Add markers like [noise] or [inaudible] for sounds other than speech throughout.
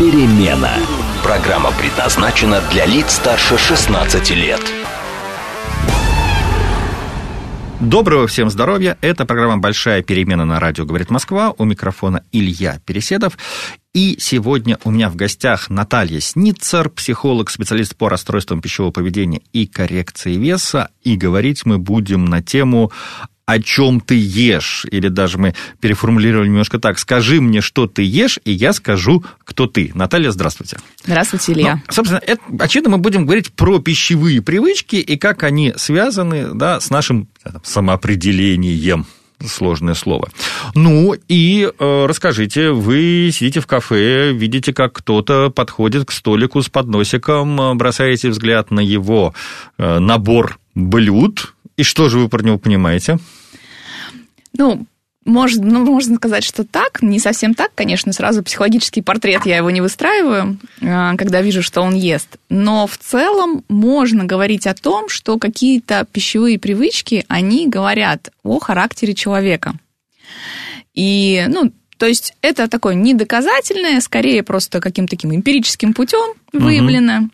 перемена». Программа предназначена для лиц старше 16 лет. Доброго всем здоровья. Это программа «Большая перемена» на радио «Говорит Москва». У микрофона Илья Переседов. И сегодня у меня в гостях Наталья Сницер, психолог, специалист по расстройствам пищевого поведения и коррекции веса. И говорить мы будем на тему о чем ты ешь, или даже мы переформулировали немножко так, скажи мне, что ты ешь, и я скажу, кто ты. Наталья, здравствуйте. Здравствуйте, Илья. Ну, собственно, это, очевидно, мы будем говорить про пищевые привычки и как они связаны да, с нашим там, самоопределением сложное слово. Ну и э, расскажите, вы сидите в кафе, видите, как кто-то подходит к столику с подносиком, бросаете взгляд на его э, набор блюд, и что же вы про него понимаете? Ну, может, ну, можно сказать, что так, не совсем так, конечно, сразу психологический портрет я его не выстраиваю, а, когда вижу, что он ест. Но в целом можно говорить о том, что какие-то пищевые привычки, они говорят о характере человека. И, ну, то есть это такое недоказательное, скорее просто каким-то таким эмпирическим путем выявлено. Угу.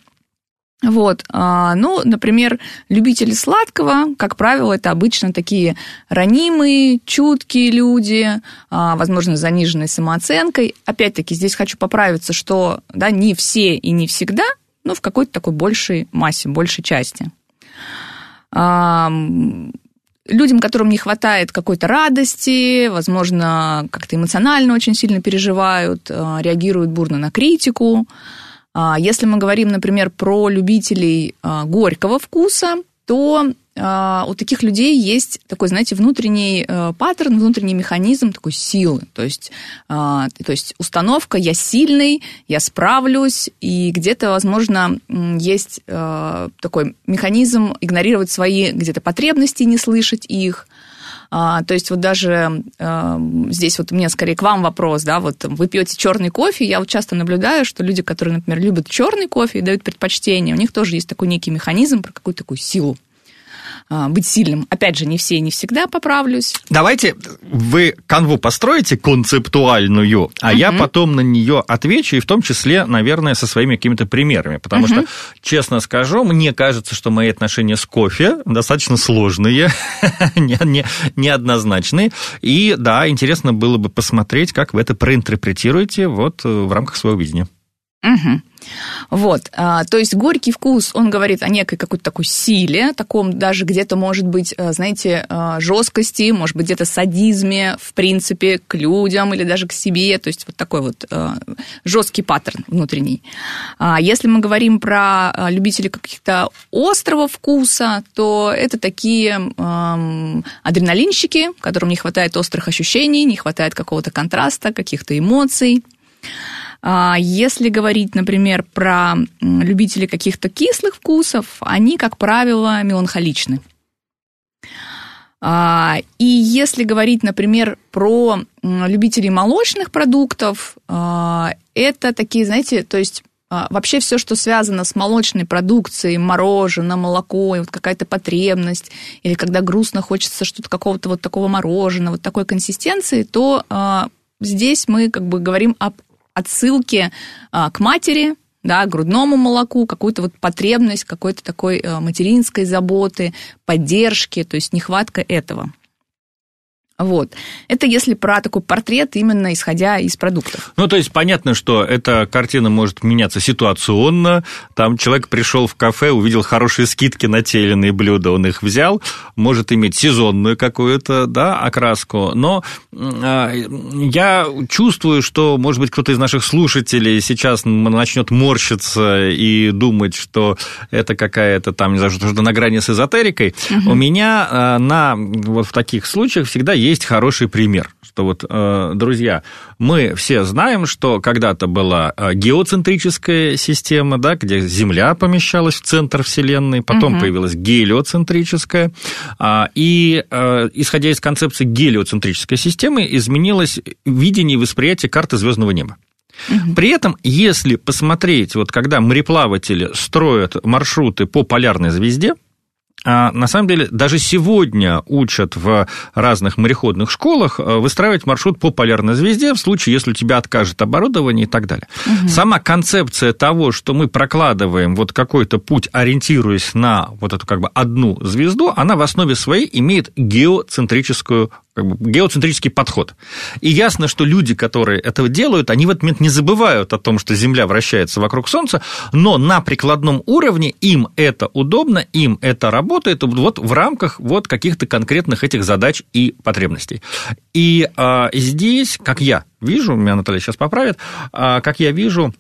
Вот, а, ну, например, любители сладкого, как правило, это обычно такие ранимые, чуткие люди, а, возможно, с заниженной самооценкой. Опять-таки, здесь хочу поправиться, что, да, не все и не всегда, но в какой-то такой большей массе, большей части. А, людям, которым не хватает какой-то радости, возможно, как-то эмоционально очень сильно переживают, реагируют бурно на критику, если мы говорим, например, про любителей а, горького вкуса, то а, у таких людей есть такой, знаете, внутренний э, паттерн, внутренний механизм такой силы. То есть, то есть установка «я сильный, я справлюсь», и где-то, возможно, есть такой механизм игнорировать свои где-то потребности, не слышать их – а, то есть вот даже а, здесь вот у меня скорее к вам вопрос, да, вот вы пьете черный кофе, я вот часто наблюдаю, что люди, которые, например, любят черный кофе и дают предпочтение, у них тоже есть такой некий механизм про какую-то такую силу. А, быть сильным. Опять же, не все и не всегда поправлюсь. Давайте вы канву построите концептуальную, а uh-huh. я потом на нее отвечу, и в том числе, наверное, со своими какими-то примерами. Потому uh-huh. что, честно скажу, мне кажется, что мои отношения с кофе достаточно сложные, [laughs] не, не, неоднозначные. И да, интересно было бы посмотреть, как вы это проинтерпретируете вот э, в рамках своего видения. Угу. Вот, а, то есть горький вкус, он говорит о некой какой-то такой силе, таком даже где-то, может быть, э, знаете, э, жесткости, может быть, где-то садизме, в принципе, к людям или даже к себе, то есть вот такой вот э, жесткий паттерн внутренний. А если мы говорим про любителей каких-то острого вкуса, то это такие эм, адреналинщики, которым не хватает острых ощущений, не хватает какого-то контраста, каких-то эмоций. А, если говорить, например, про любителей каких-то кислых вкусов, они, как правило, меланхоличны. А, и если говорить, например, про любителей молочных продуктов, а, это такие, знаете, то есть вообще все, что связано с молочной продукцией, мороженое, молоко, вот какая-то потребность, или когда грустно хочется что-то какого-то вот такого мороженого, вот такой консистенции, то здесь мы как бы говорим об отсылки а, к матери, да, грудному молоку, какую-то вот потребность какой-то такой э, материнской заботы, поддержки, то есть нехватка этого. Вот. Это если про такой портрет, именно исходя из продуктов. Ну, то есть понятно, что эта картина может меняться ситуационно. Там человек пришел в кафе, увидел хорошие скидки на те или иные блюда, он их взял, может иметь сезонную какую-то да, окраску. Но э, я чувствую, что, может быть, кто-то из наших слушателей сейчас начнет морщиться и думать, что это какая-то там, не знаю, что-то на грани с эзотерикой. Угу. У меня э, на, вот в таких случаях всегда есть есть хороший пример, что вот, э, друзья, мы все знаем, что когда-то была э, геоцентрическая система, да, где Земля помещалась в центр Вселенной, потом угу. появилась гелиоцентрическая, а, и исходя из концепции гелиоцентрической системы изменилось видение и восприятие карты звездного неба. При этом, если посмотреть, вот когда мореплаватели строят маршруты по полярной звезде, на самом деле даже сегодня учат в разных мореходных школах э, выстраивать маршрут по полярной звезде в случае, если у тебя откажет оборудование и так далее. Угу. Сама концепция того, что мы прокладываем вот какой-то путь, ориентируясь на вот эту как бы одну звезду, она в основе своей имеет геоцентрическую как бы геоцентрический подход. И ясно, что люди, которые это делают, они в этот момент не забывают о том, что Земля вращается вокруг Солнца, но на прикладном уровне им это удобно, им это работает вот в рамках вот каких-то конкретных этих задач и потребностей. И а, здесь, как я вижу, меня Наталья сейчас поправит, а, как я вижу,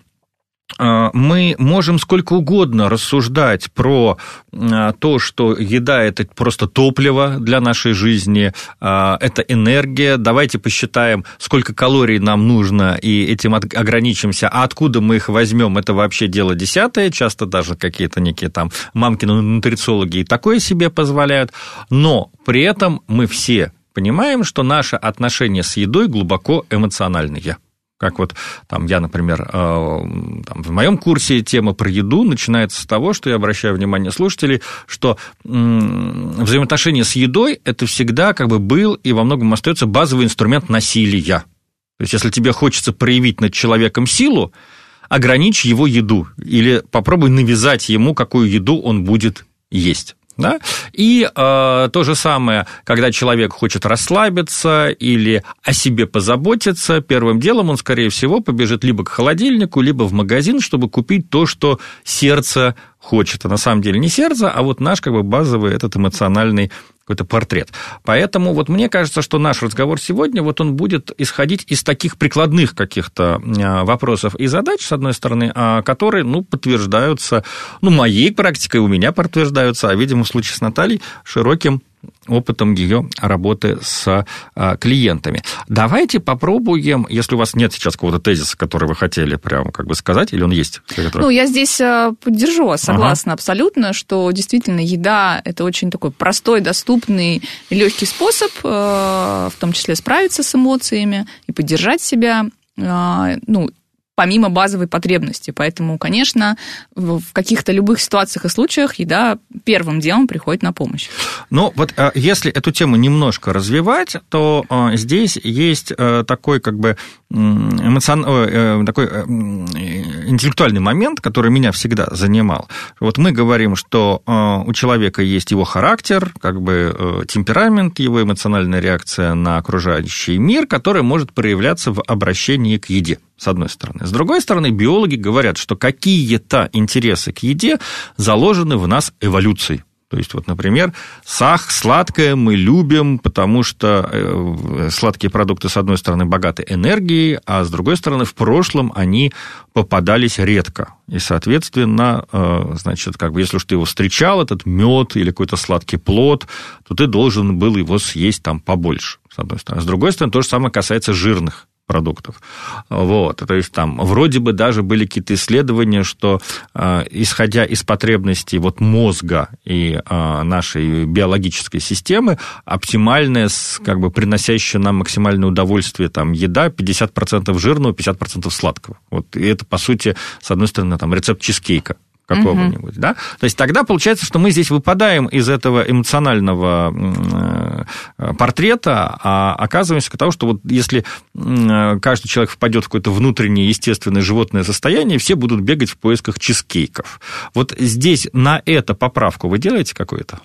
мы можем сколько угодно рассуждать про а, то, что еда – это просто топливо для нашей жизни, а, это энергия. Давайте посчитаем, сколько калорий нам нужно, и этим ограничимся. А откуда мы их возьмем, это вообще дело десятое. Часто даже какие-то некие там мамкины нутрициологи и такое себе позволяют. Но при этом мы все понимаем, что наше отношение с едой глубоко эмоциональное. Как вот там я, например, э, там, в моем курсе тема про еду начинается с того, что я обращаю внимание слушателей, что взаимоотношения с едой это всегда как бы был и во многом остается базовый инструмент насилия. То есть, если тебе хочется проявить над человеком силу, ограничь его еду или попробуй навязать ему, какую еду он будет есть. Да? И э, то же самое, когда человек хочет расслабиться или о себе позаботиться, первым делом он, скорее всего, побежит либо к холодильнику, либо в магазин, чтобы купить то, что сердце хочет. А на самом деле не сердце, а вот наш как бы базовый этот эмоциональный какой-то портрет. Поэтому вот мне кажется, что наш разговор сегодня, вот он будет исходить из таких прикладных каких-то а, вопросов и задач, с одной стороны, а, которые, ну, подтверждаются, ну, моей практикой, у меня подтверждаются, а, видимо, в случае с Натальей, широким опытом ее работы с а, клиентами. Давайте попробуем, если у вас нет сейчас какого-то тезиса, который вы хотели прямо как бы сказать, или он есть? Ну, я здесь а, поддержу, согласна ага. абсолютно, что действительно еда – это очень такой простой, доступный и легкий способ, а, в том числе справиться с эмоциями и поддержать себя. Ну, помимо базовой потребности. Поэтому, конечно, в каких-то любых ситуациях и случаях еда первым делом приходит на помощь. Ну, вот э, если эту тему немножко развивать, то э, здесь есть э, такой как бы эмоцион... такой интеллектуальный момент, который меня всегда занимал. Вот мы говорим, что у человека есть его характер, как бы темперамент, его эмоциональная реакция на окружающий мир, который может проявляться в обращении к еде с одной стороны. С другой стороны, биологи говорят, что какие-то интересы к еде заложены в нас эволюцией. То есть, вот, например, сах, сладкое мы любим, потому что э, сладкие продукты, с одной стороны, богаты энергией, а с другой стороны, в прошлом они попадались редко. И, соответственно, э, значит, как бы, если уж ты его встречал, этот мед или какой-то сладкий плод, то ты должен был его съесть там побольше, с одной стороны. С другой стороны, то же самое касается жирных продуктов. Вот. То есть там вроде бы даже были какие-то исследования, что э, исходя из потребностей вот мозга и э, нашей биологической системы, оптимальная, как бы приносящая нам максимальное удовольствие там, еда 50% жирного, 50% сладкого. Вот. И это, по сути, с одной стороны, там, рецепт чизкейка какого-нибудь, угу. да? То есть тогда получается, что мы здесь выпадаем из этого эмоционального э, портрета, а оказываемся к тому, что вот если каждый человек впадет в какое-то внутреннее естественное животное состояние, все будут бегать в поисках чизкейков. Вот здесь на это поправку вы делаете какую-то?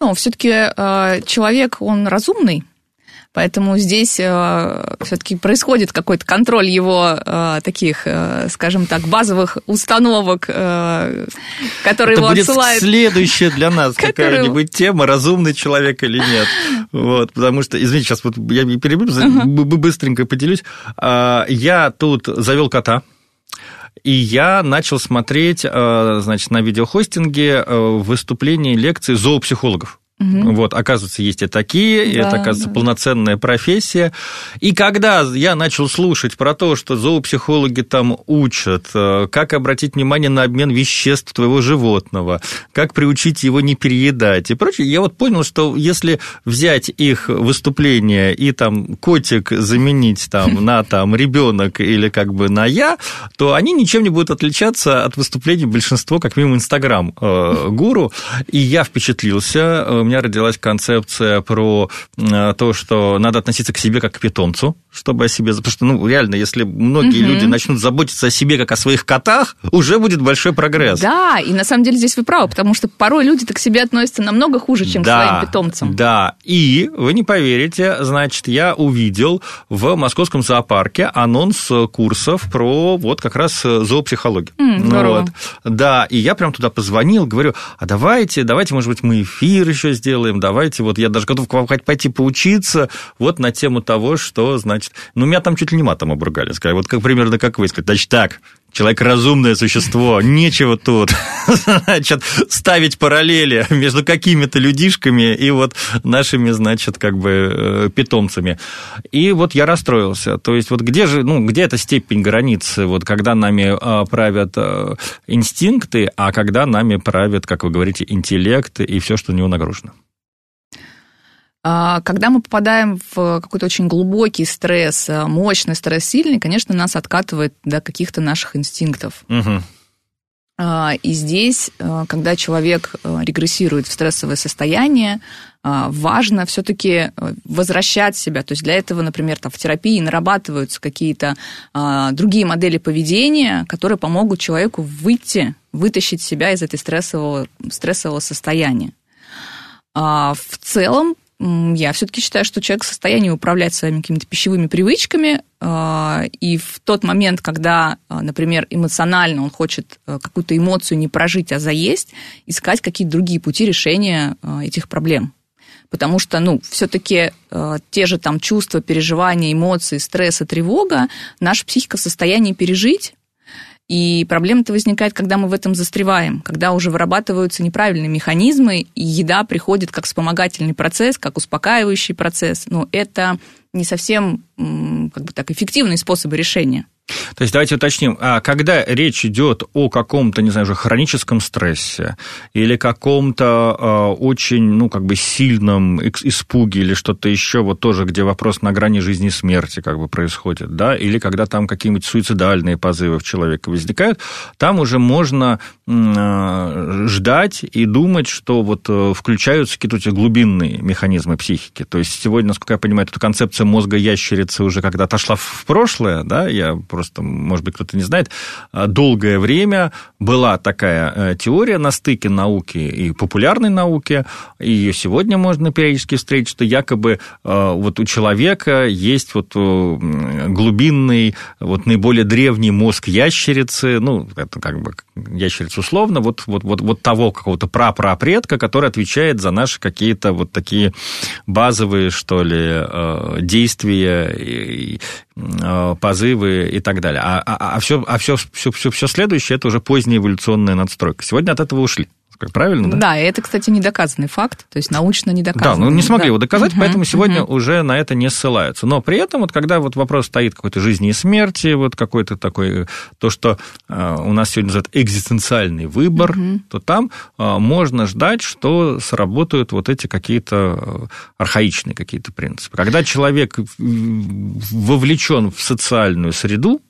Ну, все-таки э, человек, он разумный, Поэтому здесь э, все-таки происходит какой-то контроль его э, таких, э, скажем так, базовых установок, которые Это его будет отсылают. следующая для нас [laughs] какая-нибудь тема, разумный человек или нет. [laughs] Вот, потому что, извините, сейчас вот я перебью, быстренько поделюсь. А, я тут завел кота. И я начал смотреть, значит, на видеохостинге выступления лекции зоопсихологов. Угу. Вот, оказывается, есть и такие, да, это, оказывается, да. полноценная профессия. И когда я начал слушать про то, что зоопсихологи там учат, э, как обратить внимание на обмен веществ твоего животного, как приучить его не переедать и прочее, я вот понял, что если взять их выступление и там котик заменить там [laughs] на там ребенок или как бы на я, то они ничем не будут отличаться от выступлений большинства, как минимум, инстаграм-гуру. Э, [laughs] и я впечатлился, э, меня родилась концепция про то, что надо относиться к себе как к питомцу, чтобы о себе... Потому что, ну, реально, если многие угу. люди начнут заботиться о себе как о своих котах, уже будет большой прогресс. Да, и на самом деле здесь вы правы, потому что порой люди так к себе относятся намного хуже, чем да, к своим питомцам. Да, и вы не поверите, значит, я увидел в московском зоопарке анонс курсов про вот как раз зоопсихологию. Mm, вот. Да, и я прям туда позвонил, говорю, а давайте, давайте, может быть, мы эфир еще сделаем, давайте, вот я даже готов к вам пойти поучиться вот на тему того, что, значит, ну, меня там чуть ли не матом обругали, сказали, вот как примерно как вы, сказать, значит, так, Человек разумное существо, [laughs] нечего тут [laughs] значит, ставить параллели между какими-то людишками и вот нашими, значит, как бы э, питомцами. И вот я расстроился. То есть вот где же, ну, где эта степень границы, вот когда нами э, правят э, инстинкты, а когда нами правят, как вы говорите, интеллект и все, что у него нагружено? А, когда мы попадаем в какой-то очень глубокий стресс, э, мощный стресс, сильный, конечно, нас откатывает до каких-то наших инстинктов. Угу. И здесь, э, когда человек э, регрессирует в стрессовое состояние, важно все-таки возвращать себя. То есть для этого, например, там, в терапии нарабатываются какие-то другие модели поведения, которые помогут человеку выйти, вытащить себя из этой стрессового, стрессового состояния. В целом я все-таки считаю, что человек в состоянии управлять своими какими-то пищевыми привычками, а, и в тот момент, когда, а, например, эмоционально он хочет а, какую-то эмоцию не прожить, а заесть, искать какие-то другие пути решения этих проблем. Потому что, ну, все-таки те же там чувства, переживания, эмоции, стресс и тревога наша психика в состоянии пережить, и проблема-то возникает, когда мы в этом застреваем, когда уже вырабатываются неправильные механизмы, и еда приходит как вспомогательный процесс, как успокаивающий процесс. Но это не совсем как бы так, эффективные способы решения. То есть давайте уточним, а когда речь идет о каком-то, не знаю, уже хроническом стрессе или каком-то э, очень, ну, как бы сильном испуге или что-то еще, вот тоже, где вопрос на грани жизни и смерти как бы происходит, да, или когда там какие-нибудь суицидальные позывы в человека возникают, там уже можно э, ждать и думать, что вот э, включаются какие-то глубинные механизмы психики. То есть сегодня, насколько я понимаю, эта концепция мозга ящерицы уже когда отошла в прошлое, да, я просто, может быть, кто-то не знает, а, долгое время была такая э, теория на стыке науки и популярной науки, и ее сегодня можно периодически встретить, что якобы э, вот у человека есть вот э, глубинный, вот наиболее древний мозг ящерицы, ну, это как бы ящерица условно, вот, вот, вот, вот того какого-то прапрапредка, который отвечает за наши какие-то вот такие базовые, что ли, действия, позывы и так далее. А, а, а, все, а все, все, все, все следующее это уже поздняя эволюционная надстройка. Сегодня от этого ушли. Правильно, да? Да, это, кстати, недоказанный факт, то есть научно не доказанный. Да, ну не смогли да. его доказать, угу, поэтому сегодня угу. уже на это не ссылаются. Но при этом, вот когда вот вопрос стоит какой-то жизни и смерти, вот какой-то такой, то, что э, у нас сегодня называют экзистенциальный выбор, угу. то там э, можно ждать, что сработают вот эти какие-то э, архаичные какие-то принципы. Когда человек вовлечен в социальную среду,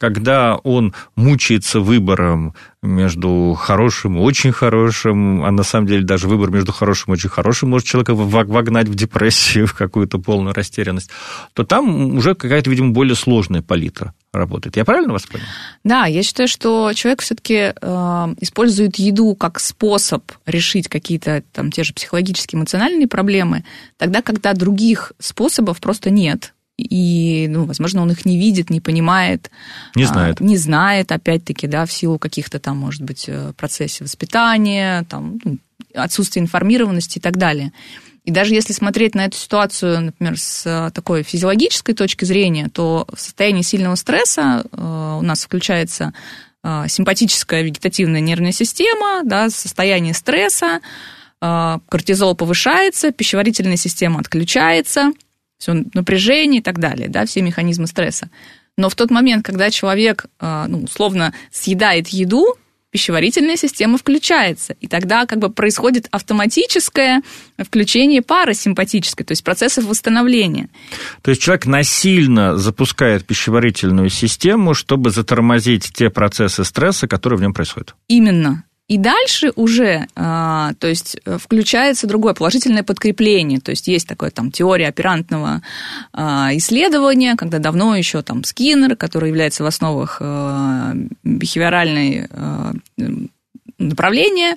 когда он мучается выбором между хорошим и очень хорошим, а на самом деле даже выбор между хорошим и очень хорошим может человека вогнать в депрессию, [laughs] в какую-то полную растерянность, то там уже какая-то, видимо, более сложная палитра работает. Я правильно вас понял? Да, я считаю, что человек все-таки э, использует еду как способ решить какие-то там те же психологические, эмоциональные проблемы, тогда, когда других способов просто нет и, ну, возможно, он их не видит, не понимает. Не знает. А, не знает, опять-таки, да, в силу каких-то там, может быть, э, процессов воспитания, там, ну, отсутствия информированности и так далее. И даже если смотреть на эту ситуацию, например, с э, такой физиологической точки зрения, то в состоянии сильного стресса э, у нас включается симпатическая вегетативная нервная система, да, состояние стресса, кортизол повышается, пищеварительная система отключается, все напряжение и так далее, да, все механизмы стресса. Но в тот момент, когда человек, ну, условно, съедает еду, пищеварительная система включается. И тогда как бы происходит автоматическое включение парасимпатической, то есть процессов восстановления. То есть человек насильно запускает пищеварительную систему, чтобы затормозить те процессы стресса, которые в нем происходят. Именно. И дальше уже, а, то есть э, включается другое положительное подкрепление, то есть есть такое там теория оперантного а, исследования, когда давно еще там Скиннер, который является в основах э, бихевиоральной э, направления,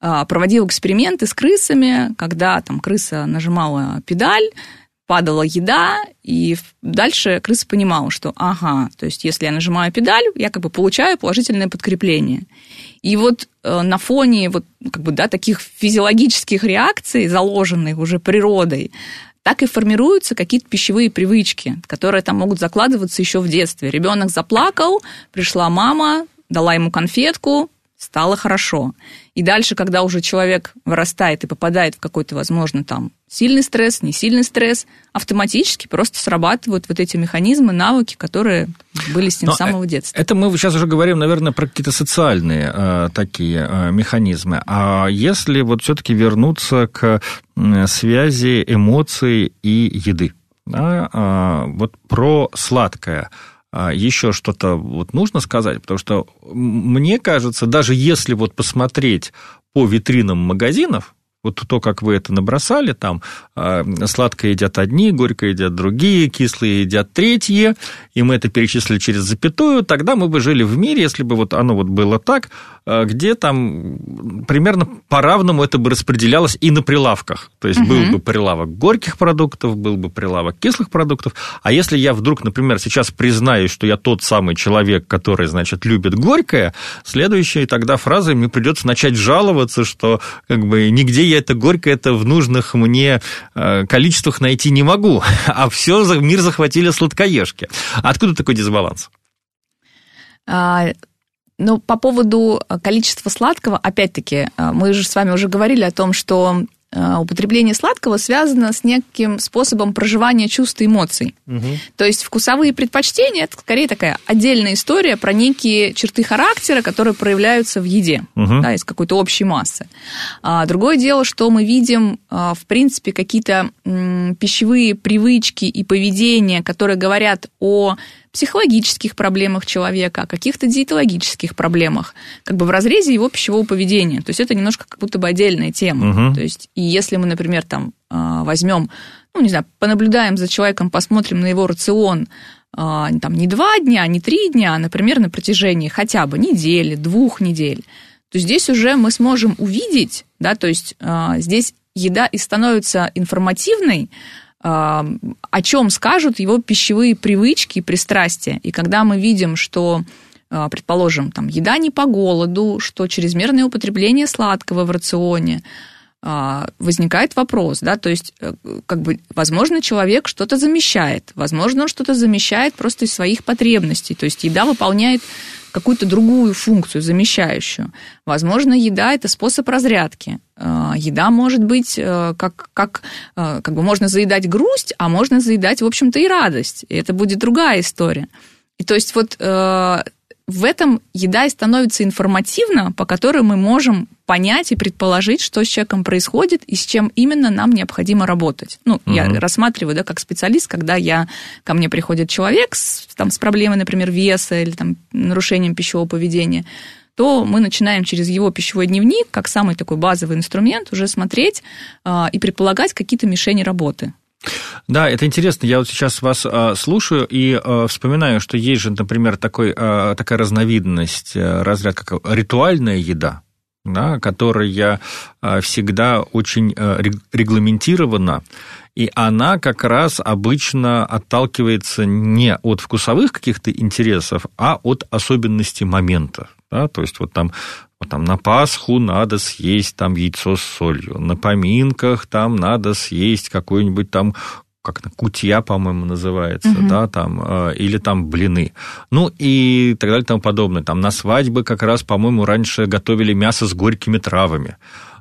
а, проводил эксперименты с крысами, когда там крыса нажимала педаль, падала еда, и дальше крыса понимала, что ага, то есть если я нажимаю педаль, я как бы получаю положительное подкрепление. И вот э, на фоне вот, как бы, да, таких физиологических реакций, заложенных уже природой, так и формируются какие-то пищевые привычки, которые там могут закладываться еще в детстве. Ребенок заплакал, пришла мама, дала ему конфетку, стало хорошо. И дальше, когда уже человек вырастает и попадает в какой-то, возможно, там сильный стресс, не сильный стресс, автоматически просто срабатывают вот эти механизмы, навыки, которые были с ним Но с самого детства. Это мы сейчас уже говорим, наверное, про какие-то социальные э, такие э, механизмы. А если вот все-таки вернуться к э, связи эмоций и еды, да, э, вот про сладкое – еще что-то вот нужно сказать, потому что мне кажется, даже если вот посмотреть по витринам магазинов, вот то, как вы это набросали, там э, сладкое едят одни, горькое едят другие, кислые едят третьи, и мы это перечислили через запятую, тогда мы бы жили в мире, если бы вот оно вот было так, где там примерно по-равному это бы распределялось и на прилавках. То есть угу. был бы прилавок горьких продуктов, был бы прилавок кислых продуктов. А если я вдруг, например, сейчас признаюсь, что я тот самый человек, который, значит, любит горькое, следующей тогда фразой мне придется начать жаловаться, что как бы нигде я это горькое это в нужных мне э, количествах найти не могу, [laughs] а все мир захватили сладкоежки. Откуда такой дисбаланс? А, ну, по поводу количества сладкого, опять-таки, э, мы же с вами уже говорили о том, что Э, употребление сладкого связано с неким способом проживания чувств и эмоций. Угу. То есть вкусовые предпочтения это скорее такая отдельная история про некие черты характера, которые проявляются в еде, угу. да, из какой-то общей массы. А другое дело, что мы видим, в принципе, какие-то пищевые привычки и поведения, которые говорят о психологических проблемах человека, о каких-то диетологических проблемах, как бы в разрезе его пищевого поведения. То есть это немножко как будто бы отдельная тема. Угу. То есть и если мы, например, там а, возьмем, ну, не знаю, понаблюдаем за человеком, посмотрим на его рацион, а, там не два дня, не три дня, а, например, на протяжении хотя бы недели, двух недель, то здесь уже мы сможем увидеть, да, то есть а, здесь еда и становится информативной, о чем скажут его пищевые привычки и пристрастия. И когда мы видим, что а, предположим, там, еда не по голоду, что чрезмерное употребление сладкого в рационе, а, возникает вопрос, да, то есть, э, как бы, возможно, человек что-то замещает, возможно, он что-то замещает просто из своих потребностей, то есть еда выполняет какую-то другую функцию, замещающую. Возможно, еда – это способ разрядки. А, еда может быть, э, как, как, э, как бы можно заедать грусть, а можно заедать, в общем-то, и радость. И это будет другая история. И то есть вот в этом еда и становится информативна, по которой мы можем понять и предположить, что с человеком происходит и с чем именно нам необходимо работать. Ну, угу. я рассматриваю, да, как специалист, когда я, ко мне приходит человек с, там, с проблемой, например, веса или там, нарушением пищевого поведения, то мы начинаем через его пищевой дневник, как самый такой базовый инструмент, уже смотреть э, и предполагать какие-то мишени работы. Да, это интересно. Я вот сейчас вас а, слушаю и а, вспоминаю, что есть же, например, такой, а, такая разновидность, а, разряд, как ритуальная еда, да, которая а, всегда очень а, регламентирована, и она как раз обычно отталкивается не от вкусовых каких-то интересов, а от особенностей момента. Да, то есть вот там вот там на Пасху надо съесть там яйцо с солью, на поминках там надо съесть какой-нибудь там как на кутья, по-моему, называется, угу. да, там, э, или там блины. Ну и так далее и тому подобное. Там на свадьбы как раз, по-моему, раньше готовили мясо с горькими травами.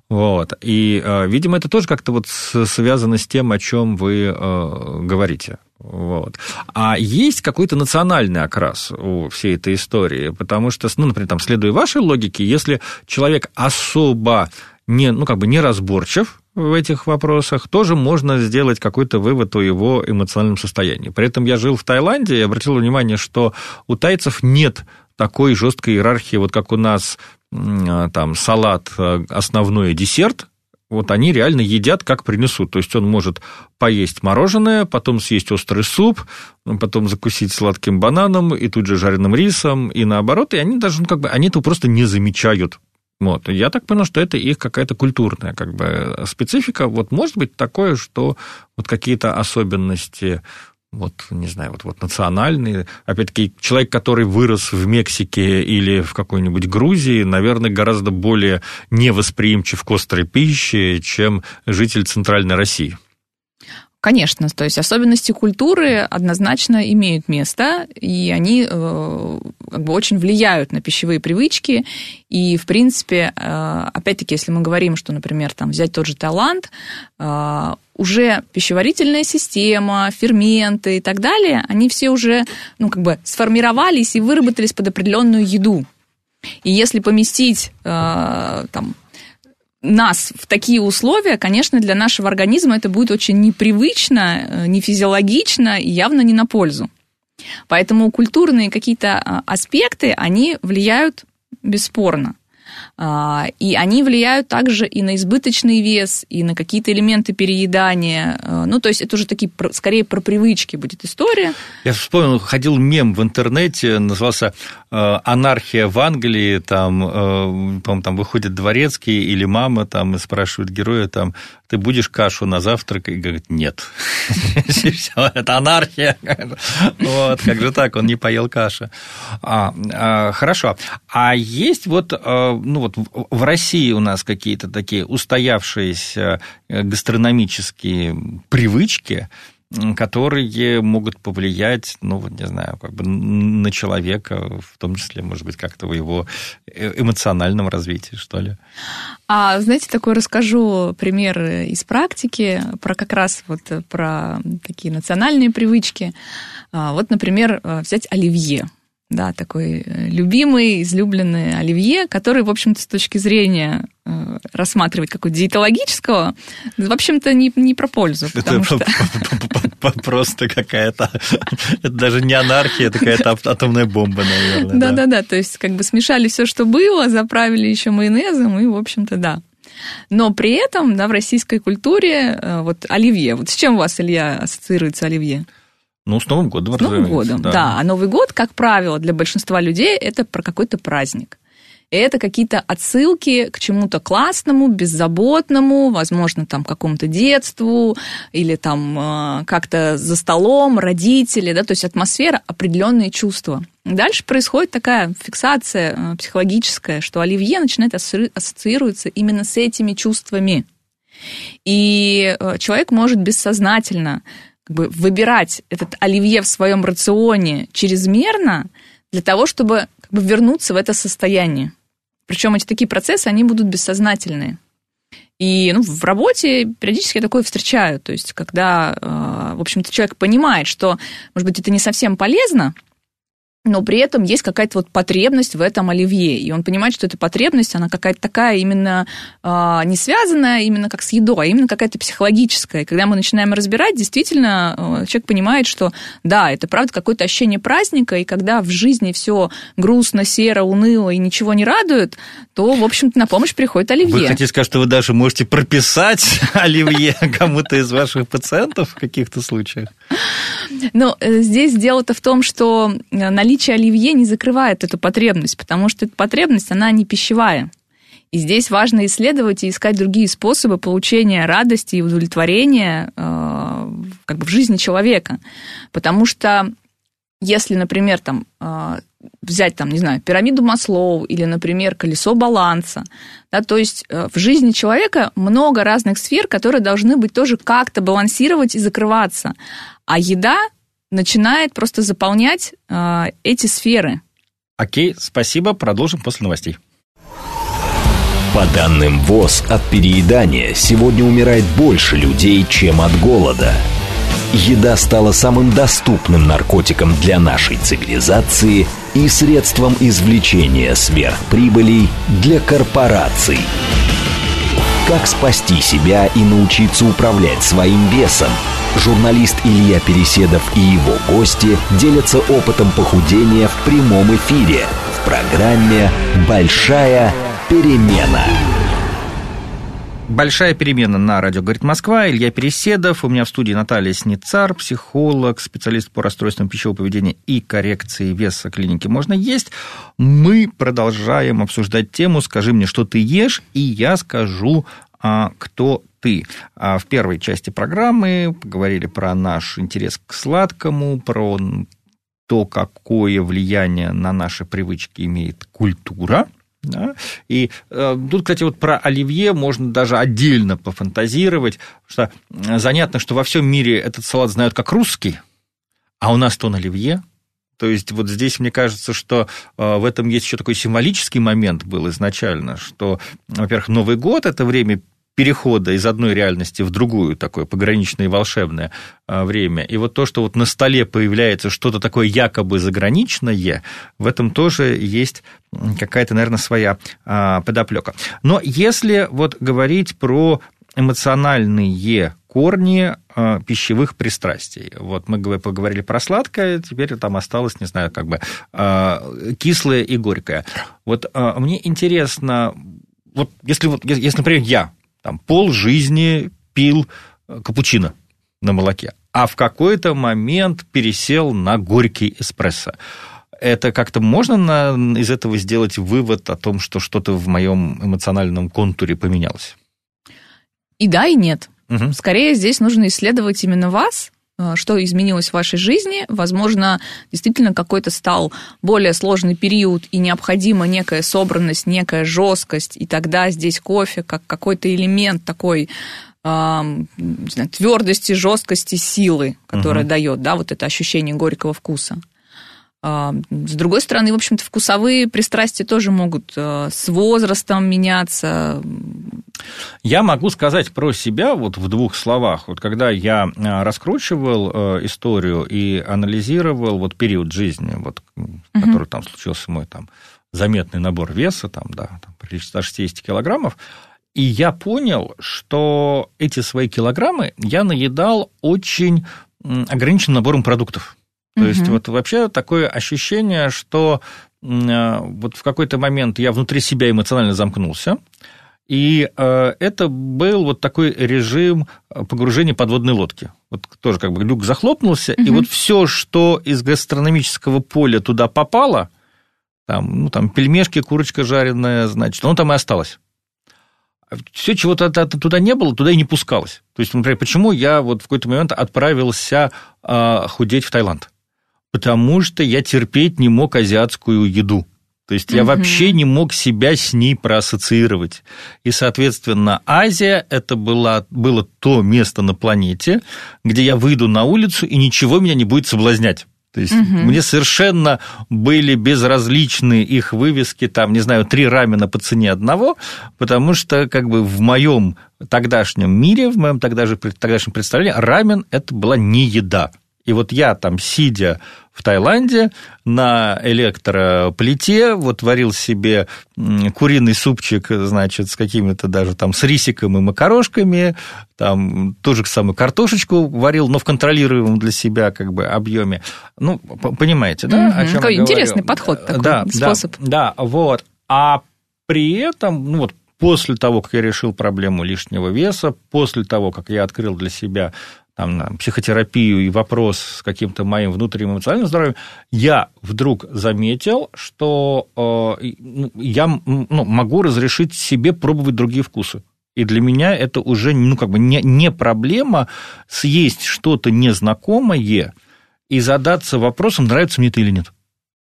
Вот. И, э, видимо, это тоже как-то вот связано с тем, о чем вы э, говорите. Вот. А есть какой-то национальный окрас у всей этой истории, потому что, ну, например, там, следуя вашей логике, если человек особо не, ну, как бы неразборчив в этих вопросах, тоже можно сделать какой-то вывод о его эмоциональном состоянии. При этом я жил в Таиланде и обратил внимание, что у тайцев нет такой жесткой иерархии, вот как у нас там салат а, основной десерт, вот они реально едят, как принесут. То есть он может поесть мороженое, потом съесть острый суп, потом закусить сладким бананом и тут же жареным рисом, и наоборот, и они даже, ну, как бы, они этого просто не замечают. Вот. Я так понял, что это их какая-то культурная как бы, специфика. Вот может быть такое, что вот какие-то особенности вот, не знаю, вот, вот национальные. Опять-таки, человек, который вырос в Мексике или в какой-нибудь Грузии, наверное, гораздо более невосприимчив к острой пище, чем житель Центральной России. Конечно, то есть особенности культуры однозначно имеют место, и они э, как бы очень влияют на пищевые привычки. И, в принципе, э, опять-таки, если мы говорим, что, например, там взять тот же Таиланд, э, уже пищеварительная система, ферменты и так далее, они все уже, ну, как бы сформировались и выработались под определенную еду. И если поместить там нас в такие условия, конечно, для нашего организма это будет очень непривычно, э, не физиологично и явно не на пользу. Поэтому культурные какие-то а, аспекты, они влияют бесспорно. А, и они влияют также и на избыточный вес, и на какие-то элементы переедания. А, ну, то есть это уже такие, скорее, про привычки будет история. Я вспомнил, ходил мем в интернете, назывался э, «Анархия в Англии», там, э, по-моему, там выходит дворецкий или мама там и спрашивает героя, там, ты будешь кашу на завтрак? И говорит, нет. [laughs] Это анархия. Вот, как же так, он не поел каши. А, а, хорошо. А есть вот, а, ну вот в России у нас какие-то такие устоявшиеся гастрономические привычки, которые могут повлиять, ну, вот не знаю, как бы на человека, в том числе, может быть, как-то в его э, эмоциональном развитии, что ли. А, знаете, такой расскажу пример из практики про как раз вот про такие национальные привычки. А, вот, например, взять оливье да, такой э, любимый, излюбленный оливье, который, в общем-то, с точки зрения э, рассматривать какого-то диетологического, в общем-то, не, не про пользу. Это что... просто какая-то... [laughs] Это даже не анархия, это какая-то атомная бомба, наверное. Да-да-да, то есть как бы смешали все, что было, заправили еще майонезом, и, в общем-то, да. Но при этом, да, в российской культуре э, вот оливье. Вот с чем у вас, Илья, ассоциируется оливье? Ну, с Новым годом, С Новым годом, да. да. А Новый год, как правило, для большинства людей это про какой-то праздник. Это какие-то отсылки к чему-то классному, беззаботному, возможно, там, какому-то детству, или там э, как-то за столом, родители, да, то есть атмосфера, определенные чувства. Дальше происходит такая фиксация э, психологическая, что оливье начинает ассоциироваться именно с этими чувствами. И э, человек может бессознательно как бы выбирать этот оливье в своем рационе чрезмерно для того, чтобы как бы вернуться в это состояние. Причем эти такие процессы, они будут бессознательные. И ну, в работе периодически я такое встречаю. То есть, когда, э, в общем-то, человек понимает, что, может быть, это не совсем полезно, но при этом есть какая-то вот потребность в этом оливье. И он понимает, что эта потребность, она какая-то такая именно э, не связанная именно как с едой, а именно какая-то психологическая. И когда мы начинаем разбирать, действительно, э, человек понимает, что да, это правда какое-то ощущение праздника, и когда в жизни все грустно, серо, уныло и ничего не радует, то, в общем-то, на помощь приходит оливье. Вы хотите сказать, что вы даже можете прописать [laughs] оливье кому-то из ваших пациентов в каких-то случаях? Ну, э, здесь дело-то в том, что наличие наличие оливье не закрывает эту потребность, потому что эта потребность, она не пищевая. И здесь важно исследовать и искать другие способы получения радости и удовлетворения э, как бы в жизни человека. Потому что если, например, там, э, взять, там, не знаю, пирамиду Маслоу или, например, колесо баланса, да, то есть э, в жизни человека много разных сфер, которые должны быть тоже как-то балансировать и закрываться. А еда начинает просто заполнять э, эти сферы. Окей, спасибо. Продолжим после новостей. По данным ВОЗ, от переедания сегодня умирает больше людей, чем от голода. Еда стала самым доступным наркотиком для нашей цивилизации и средством извлечения сверхприбылей для корпораций. Как спасти себя и научиться управлять своим весом? Журналист Илья Переседов и его гости делятся опытом похудения в прямом эфире в программе «Большая перемена». Большая перемена на радио «Говорит Москва». Илья Переседов. У меня в студии Наталья Сницар, психолог, специалист по расстройствам пищевого поведения и коррекции веса клиники «Можно есть». Мы продолжаем обсуждать тему «Скажи мне, что ты ешь», и я скажу, а, кто ты. А в первой части программы поговорили про наш интерес к сладкому, про то, какое влияние на наши привычки имеет культура – да? И э, тут, кстати, вот про оливье можно даже отдельно пофантазировать, что занятно, что во всем мире этот салат знают как русский, а у нас то на оливье. То есть вот здесь мне кажется, что э, в этом есть еще такой символический момент был изначально, что, во-первых, Новый год – это время перехода из одной реальности в другую, такое пограничное и волшебное а, время. И вот то, что вот на столе появляется что-то такое якобы заграничное, в этом тоже есть какая-то, наверное, своя а, подоплека. Но если вот говорить про эмоциональные корни а, пищевых пристрастий. Вот мы поговорили про сладкое, теперь там осталось, не знаю, как бы кислое и горькое. Вот мне интересно, вот если, вот, если, например, я там, пол жизни пил э, капучино на молоке, а в какой-то момент пересел на горький эспрессо. Это как-то можно на, из этого сделать вывод о том, что что-то в моем эмоциональном контуре поменялось? И да, и нет. Угу. Скорее здесь нужно исследовать именно вас, что изменилось в вашей жизни. Возможно, действительно какой-то стал более сложный период и необходима некая собранность, некая жесткость, и тогда здесь кофе как какой-то элемент такой знаю, твердости, жесткости, силы, которая угу. дает, да, вот это ощущение горького вкуса. А, с другой стороны, в общем-то, вкусовые пристрастия тоже могут э, с возрастом меняться. Я могу сказать про себя вот в двух словах. Вот когда я э, раскручивал э, историю и анализировал вот период жизни, вот, угу. который там случился мой там заметный набор веса, там, да, там, при 160 килограммов, и я понял, что эти свои килограммы я наедал очень ограниченным набором продуктов. То угу. есть вот вообще такое ощущение, что э, вот в какой-то момент я внутри себя эмоционально замкнулся, и э, это был вот такой режим погружения подводной лодки. Вот тоже как бы люк захлопнулся, угу. и вот все, что из гастрономического поля туда попало, там, ну, там пельмешки, курочка жареная, значит, оно там и осталось. Все, чего туда не было, туда и не пускалось. То есть, например, почему я вот в какой-то момент отправился э, худеть в Таиланд? Потому что я терпеть не мог азиатскую еду. То есть я угу. вообще не мог себя с ней проассоциировать. И, соответственно, Азия это было, было то место на планете, где я выйду на улицу, и ничего меня не будет соблазнять. То есть угу. мне совершенно были безразличны их вывески, там, не знаю, три рамена по цене одного, потому что как бы в моем тогдашнем мире, в моем тогдашнем представлении, рамен – это была не еда. И вот я там, сидя в Таиланде на электроплите, вот варил себе куриный супчик, значит, с какими-то даже там с рисиком и макарошками, там тоже самую картошечку варил, но в контролируемом для себя как бы объеме. Ну, понимаете, да? Угу, о чем Какой интересный подход такой, да, способ. Да, да, вот. А при этом, ну вот после того, как я решил проблему лишнего веса, после того, как я открыл для себя там, психотерапию и вопрос с каким-то моим внутренним эмоциональным здоровьем, я вдруг заметил, что э, ну, я ну, могу разрешить себе пробовать другие вкусы. И для меня это уже ну, как бы не, не проблема съесть что-то незнакомое и задаться вопросом, нравится мне это или нет.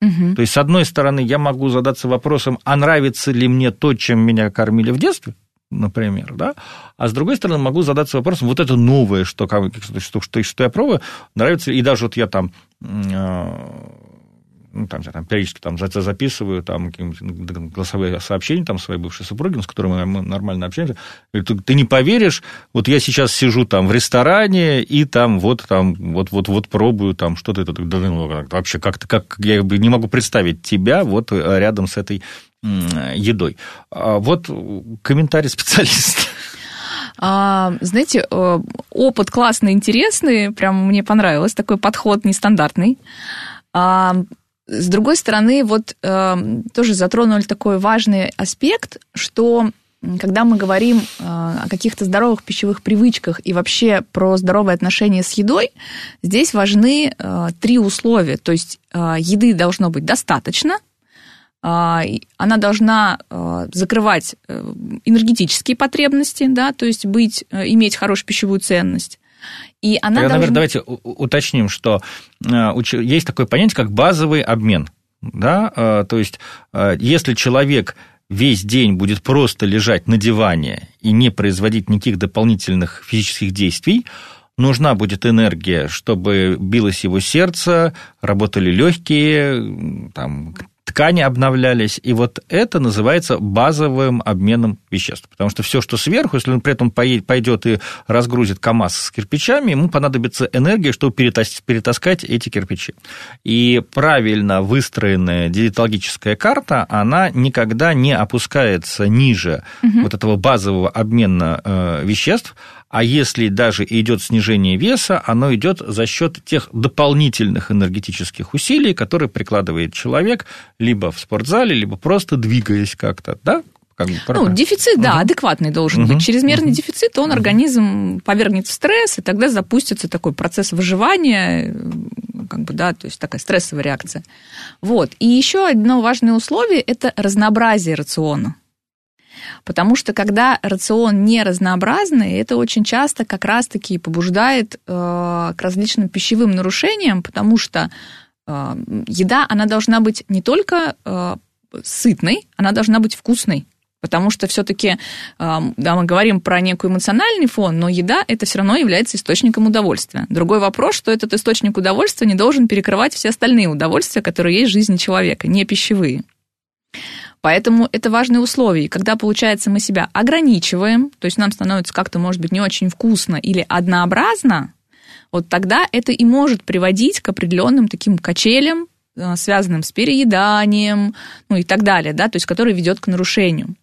Угу. То есть, с одной стороны, я могу задаться вопросом, а нравится ли мне то, чем меня кормили в детстве, например, да, а с другой стороны могу задаться вопросом, вот это новое, что, что, что, что я пробую, нравится, и даже вот я там, э, ну, там, я там периодически там записываю там голосовые сообщения там своей бывшей супруги, с которой мы нормально общаемся. Говорит, ты не поверишь, вот я сейчас сижу там в ресторане и там вот там вот вот вот пробую там что-то это да, ну, вообще как-то как я не могу представить тебя вот рядом с этой едой. А вот комментарий специалиста. А, знаете, э, опыт классный, интересный, прям мне понравилось, такой подход нестандартный. А, с другой стороны, вот э, тоже затронули такой важный аспект, что когда мы говорим э, о каких-то здоровых пищевых привычках и вообще про здоровые отношения с едой, здесь важны три условия. То есть еды должно быть достаточно, она должна а, закрывать э, энергетические потребности, да, то есть быть, э, иметь хорошую пищевую ценность. И она Тогда, должна... наверное, давайте уточним, что э, есть такое понятие, как базовый обмен. Да? То есть, если человек весь день будет просто лежать на диване и не производить никаких дополнительных физических действий, нужна будет энергия, чтобы билось его сердце, работали легкие, там, ткани обновлялись, и вот это называется базовым обменом веществ. Потому что все, что сверху, если он при этом пойдет и разгрузит КАМАЗ с кирпичами, ему понадобится энергия, чтобы перетаскать эти кирпичи. И правильно выстроенная диетологическая карта, она никогда не опускается ниже угу. вот этого базового обмена э, веществ, а если даже идет снижение веса, оно идет за счет тех дополнительных энергетических усилий, которые прикладывает человек либо в спортзале, либо просто двигаясь как-то, да? Как бы, ну, дефицит, да, угу. адекватный должен угу. быть. Чрезмерный угу. дефицит, он организм повергнет в стресс, и тогда запустится такой процесс выживания, как бы, да, то есть такая стрессовая реакция. Вот. И еще одно важное условие – это разнообразие рациона. Потому что когда рацион не разнообразный, это очень часто как раз-таки побуждает э, к различным пищевым нарушениям, потому что э, еда, она должна быть не только э, сытной, она должна быть вкусной. Потому что все-таки, да, мы говорим про некий эмоциональный фон, но еда это все равно является источником удовольствия. Другой вопрос, что этот источник удовольствия не должен перекрывать все остальные удовольствия, которые есть в жизни человека, не пищевые. Поэтому это важное условие. И когда, получается, мы себя ограничиваем, то есть нам становится как-то, может быть, не очень вкусно или однообразно, вот тогда это и может приводить к определенным таким качелям, э, связанным с перееданием, ну и так далее, да, то есть который ведет к нарушению.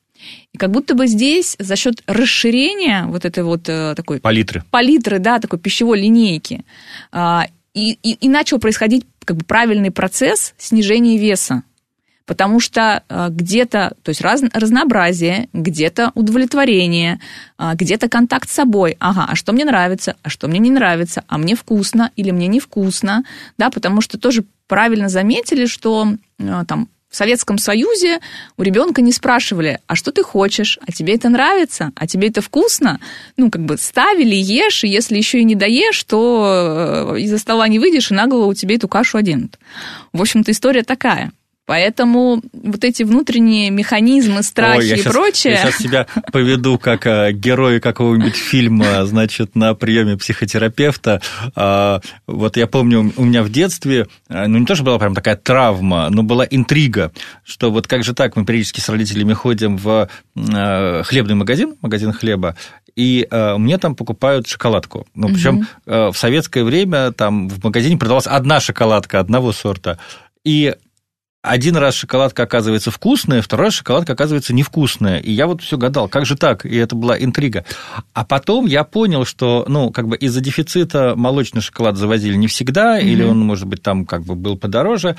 И как будто бы здесь за счет расширения вот этой вот э, такой... Палитры. Палитры, да, такой пищевой линейки. А, и, и, и начал происходить как бы правильный процесс снижения веса потому что э, где-то, то есть раз, разнообразие, где-то удовлетворение, э, где-то контакт с собой. Ага, а что мне нравится, а что мне не нравится, а мне вкусно или мне невкусно, да, потому что тоже правильно заметили, что э, там в Советском Союзе у ребенка не спрашивали, а что ты хочешь, а тебе это нравится, а тебе это вкусно. Ну, как бы ставили, ешь, и если еще и не доешь, то из-за стола не выйдешь, и на голову тебе эту кашу оденут. В общем-то, история такая. Поэтому вот эти внутренние механизмы, страхи Ой, и сейчас, прочее... Я сейчас себя поведу как э, герой какого-нибудь фильма, значит, на приеме психотерапевта. А, вот я помню, у меня в детстве, э, ну, не то, что была прям такая травма, но была интрига, что вот как же так, мы периодически с родителями ходим в э, хлебный магазин, магазин хлеба, и э, мне там покупают шоколадку. Ну, причем угу. э, в советское время там в магазине продавалась одна шоколадка одного сорта. И один раз шоколадка оказывается вкусная, второй раз шоколадка оказывается невкусная. И я вот все гадал, как же так? И это была интрига. А потом я понял, что, ну, как бы из-за дефицита молочный шоколад завозили не всегда, mm-hmm. или он, может быть, там как бы был подороже,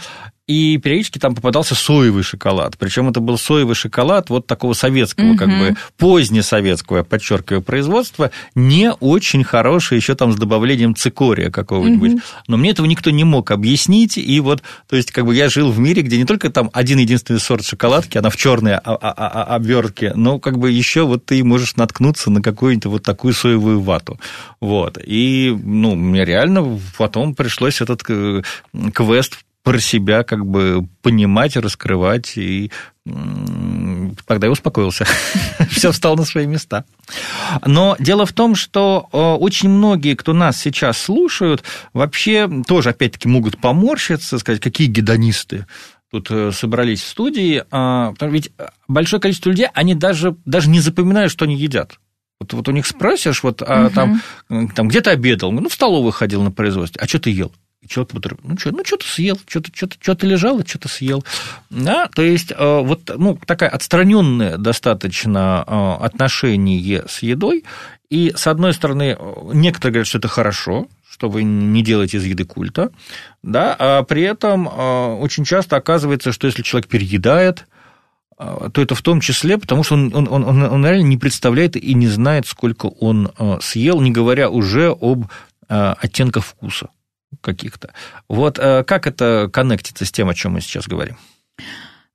и периодически там попадался соевый шоколад. Причем это был соевый шоколад вот такого советского, угу. как бы позднесоветского, подчеркиваю, производства, не очень хороший, еще там с добавлением цикория какого-нибудь. Угу. Но мне этого никто не мог объяснить. И вот, то есть, как бы я жил в мире, где не только там один единственный сорт шоколадки, она в черной обвертке, но как бы еще вот ты можешь наткнуться на какую-нибудь вот такую соевую вату. Вот. И, ну, мне реально потом пришлось этот э, квест про себя как бы понимать, раскрывать и тогда я успокоился. [laughs] Все встало на свои места. Но дело в том, что э, очень многие, кто нас сейчас слушают, вообще тоже, опять-таки, могут поморщиться, сказать, какие гедонисты тут э, собрались в студии, а, ведь большое количество людей, они даже, даже не запоминают, что они едят. Вот, вот у них спросишь, вот а, угу. там, там где ты обедал? Ну, в столовую ходил на производстве. А что ты ел? И человек, ну, что, ну, что-то съел, что-то, что-то, что-то лежало, что-то съел. Да, то есть, э, вот, ну, такая отстраненное достаточно э, отношение с едой. И, с одной стороны, некоторые говорят, что это хорошо, что вы не делаете из еды культа, да, а при этом очень часто оказывается, что если человек переедает, то это в том числе, потому что он, он, он, он реально не представляет и не знает, сколько он съел, не говоря уже об оттенках вкуса каких-то. Вот как это коннектится с тем, о чем мы сейчас говорим?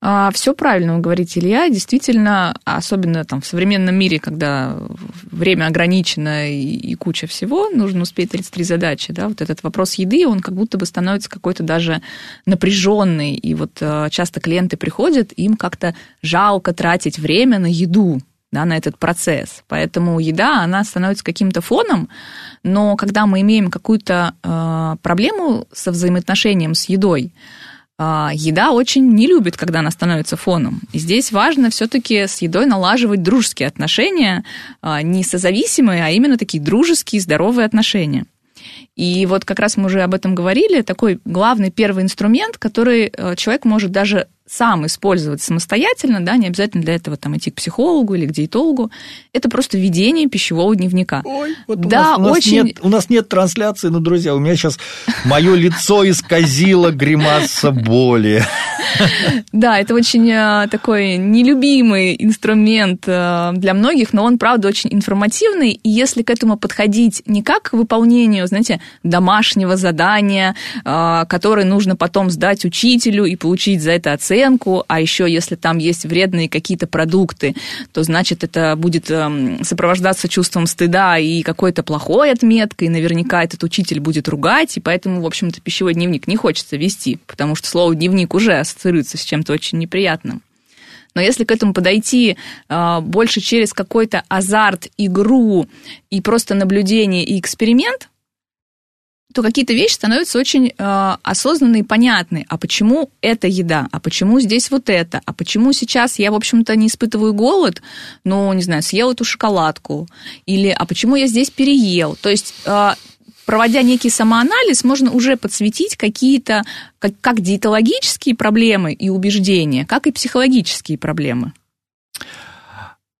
А, Все правильно вы говорите, Илья. Действительно, особенно там в современном мире, когда время ограничено и, и куча всего, нужно успеть 33 задачи. Да? Вот этот вопрос еды, он как будто бы становится какой-то даже напряженный. И вот а, часто клиенты приходят, им как-то жалко тратить время на еду, да, на этот процесс. Поэтому еда, она становится каким-то фоном, но когда мы имеем какую-то э, проблему со взаимоотношением с едой, а, еда очень не любит, когда она становится фоном. И здесь важно все-таки с едой налаживать дружеские отношения, а, не созависимые, а именно такие дружеские, здоровые отношения. И вот как раз мы уже об этом говорили, такой главный первый инструмент, который э, человек может даже сам использовать самостоятельно, да, не обязательно для этого там идти к психологу или к диетологу, это просто ведение пищевого дневника. Ой, вот да, у нас, у очень... нас, нет, у нас нет трансляции, но, друзья, у меня сейчас мое лицо исказило гримаса боли. [laughs] Да, это очень э, такой нелюбимый инструмент э, для многих, но он, правда, очень информативный, и если к этому подходить не как к выполнению, знаете, домашнего задания, э, которое нужно потом сдать учителю и получить за это оценку, оценку, а еще если там есть вредные какие-то продукты, то значит это будет эм, сопровождаться чувством стыда и какой-то плохой отметкой, и наверняка этот учитель будет ругать, и поэтому, в общем-то, пищевой дневник не хочется вести, потому что слово дневник уже ассоциируется с чем-то очень неприятным. Но если к этому подойти э, больше через какой-то азарт, игру и просто наблюдение и эксперимент, то какие-то вещи становятся очень э, осознанны и понятны. А почему эта еда? А почему здесь вот это? А почему сейчас я, в общем-то, не испытываю голод, но, не знаю, съел эту шоколадку? Или а почему я здесь переел? То есть э, проводя некий самоанализ, можно уже подсветить какие-то как, как диетологические проблемы и убеждения, как и психологические проблемы.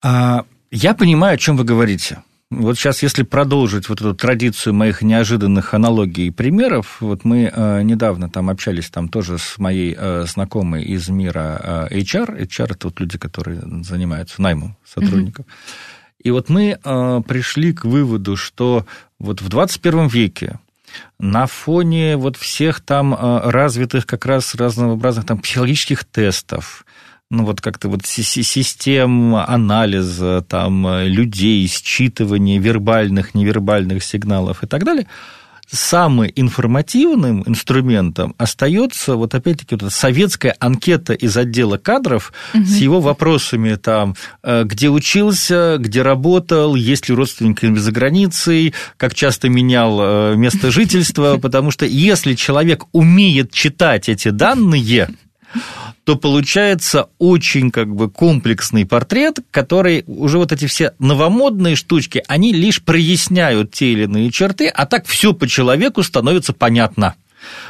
А, я понимаю, о чем вы говорите. Вот сейчас, если продолжить вот эту традицию моих неожиданных аналогий и примеров, вот мы э, недавно там общались там тоже с моей э, знакомой из мира э, HR. HR – это вот люди, которые занимаются наймом сотрудников. Mm-hmm. И вот мы э, пришли к выводу, что вот в 21 веке на фоне вот всех там э, развитых как раз разнообразных там психологических тестов, ну, вот как-то вот систем анализа там, людей, считывания вербальных, невербальных сигналов и так далее, самым информативным инструментом остается вот опять-таки вот советская анкета из отдела кадров угу. с его вопросами там, э, где учился, где работал, есть ли родственники за границей, как часто менял э, место жительства, [laughs] потому что если человек умеет читать эти данные, то получается очень как бы комплексный портрет, который уже вот эти все новомодные штучки, они лишь проясняют те или иные черты, а так все по человеку становится понятно.